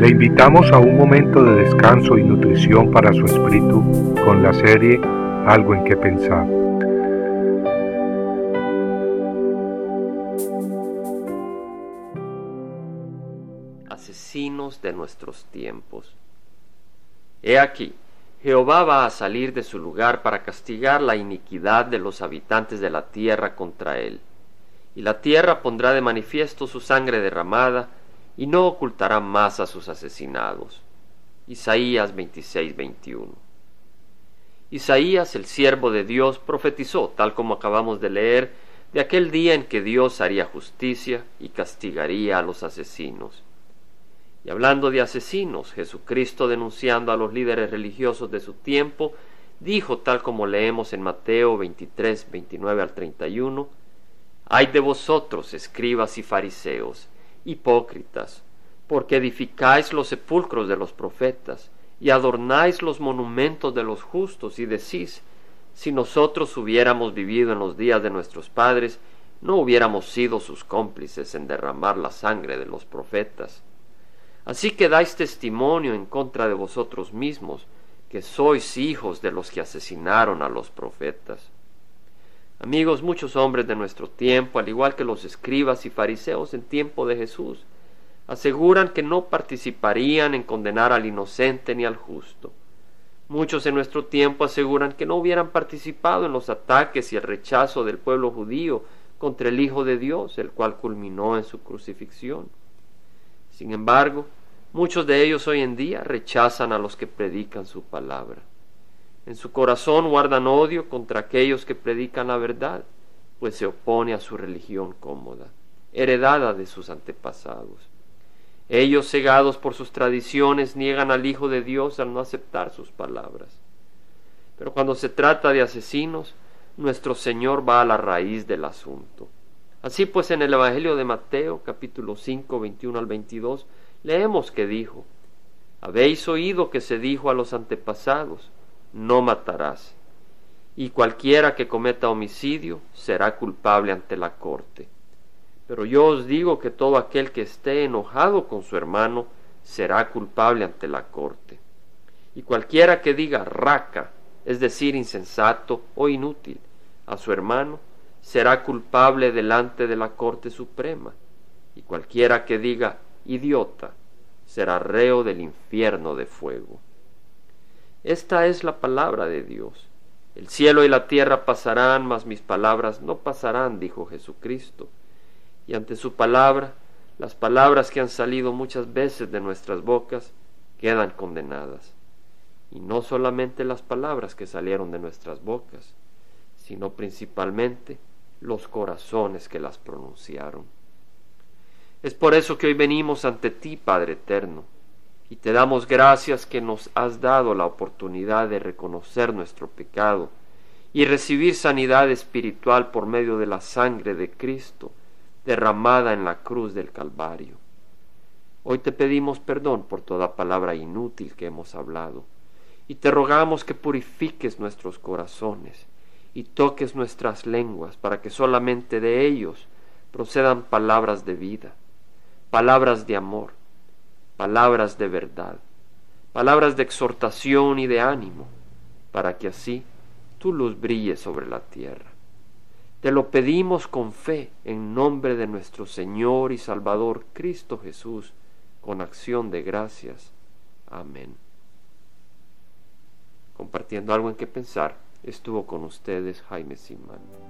Le invitamos a un momento de descanso y nutrición para su espíritu con la serie Algo en que pensar. Asesinos de nuestros tiempos. He aquí, Jehová va a salir de su lugar para castigar la iniquidad de los habitantes de la tierra contra él. Y la tierra pondrá de manifiesto su sangre derramada, y no ocultará más a sus asesinados. Isaías 26, 21. Isaías, el siervo de Dios, profetizó, tal como acabamos de leer, de aquel día en que Dios haría justicia y castigaría a los asesinos. Y hablando de asesinos, Jesucristo denunciando a los líderes religiosos de su tiempo, dijo tal como leemos en Mateo 23, 29 al 31, Ay de vosotros, escribas y fariseos, hipócritas, porque edificáis los sepulcros de los profetas y adornáis los monumentos de los justos y decís, si nosotros hubiéramos vivido en los días de nuestros padres, no hubiéramos sido sus cómplices en derramar la sangre de los profetas. Así que dais testimonio en contra de vosotros mismos, que sois hijos de los que asesinaron a los profetas. Amigos, muchos hombres de nuestro tiempo, al igual que los escribas y fariseos en tiempo de Jesús, aseguran que no participarían en condenar al inocente ni al justo. Muchos en nuestro tiempo aseguran que no hubieran participado en los ataques y el rechazo del pueblo judío contra el Hijo de Dios, el cual culminó en su crucifixión. Sin embargo, muchos de ellos hoy en día rechazan a los que predican su palabra. En su corazón guardan odio contra aquellos que predican la verdad, pues se opone a su religión cómoda, heredada de sus antepasados. Ellos, cegados por sus tradiciones, niegan al Hijo de Dios al no aceptar sus palabras. Pero cuando se trata de asesinos, nuestro Señor va a la raíz del asunto. Así pues, en el Evangelio de Mateo, capítulo 5, 21 al 22, leemos que dijo, Habéis oído que se dijo a los antepasados, no matarás. Y cualquiera que cometa homicidio será culpable ante la corte. Pero yo os digo que todo aquel que esté enojado con su hermano será culpable ante la corte. Y cualquiera que diga raca, es decir, insensato o inútil, a su hermano, será culpable delante de la Corte Suprema. Y cualquiera que diga idiota, será reo del infierno de fuego. Esta es la palabra de Dios. El cielo y la tierra pasarán, mas mis palabras no pasarán, dijo Jesucristo. Y ante su palabra, las palabras que han salido muchas veces de nuestras bocas quedan condenadas. Y no solamente las palabras que salieron de nuestras bocas, sino principalmente los corazones que las pronunciaron. Es por eso que hoy venimos ante ti, Padre Eterno, y te damos gracias que nos has dado la oportunidad de reconocer nuestro pecado y recibir sanidad espiritual por medio de la sangre de Cristo derramada en la cruz del Calvario. Hoy te pedimos perdón por toda palabra inútil que hemos hablado y te rogamos que purifiques nuestros corazones y toques nuestras lenguas para que solamente de ellos procedan palabras de vida, palabras de amor, palabras de verdad, palabras de exhortación y de ánimo, para que así tu luz brille sobre la tierra. Te lo pedimos con fe en nombre de nuestro Señor y Salvador Cristo Jesús, con acción de gracias. Amén. Compartiendo algo en que pensar, estuvo con ustedes Jaime Simán.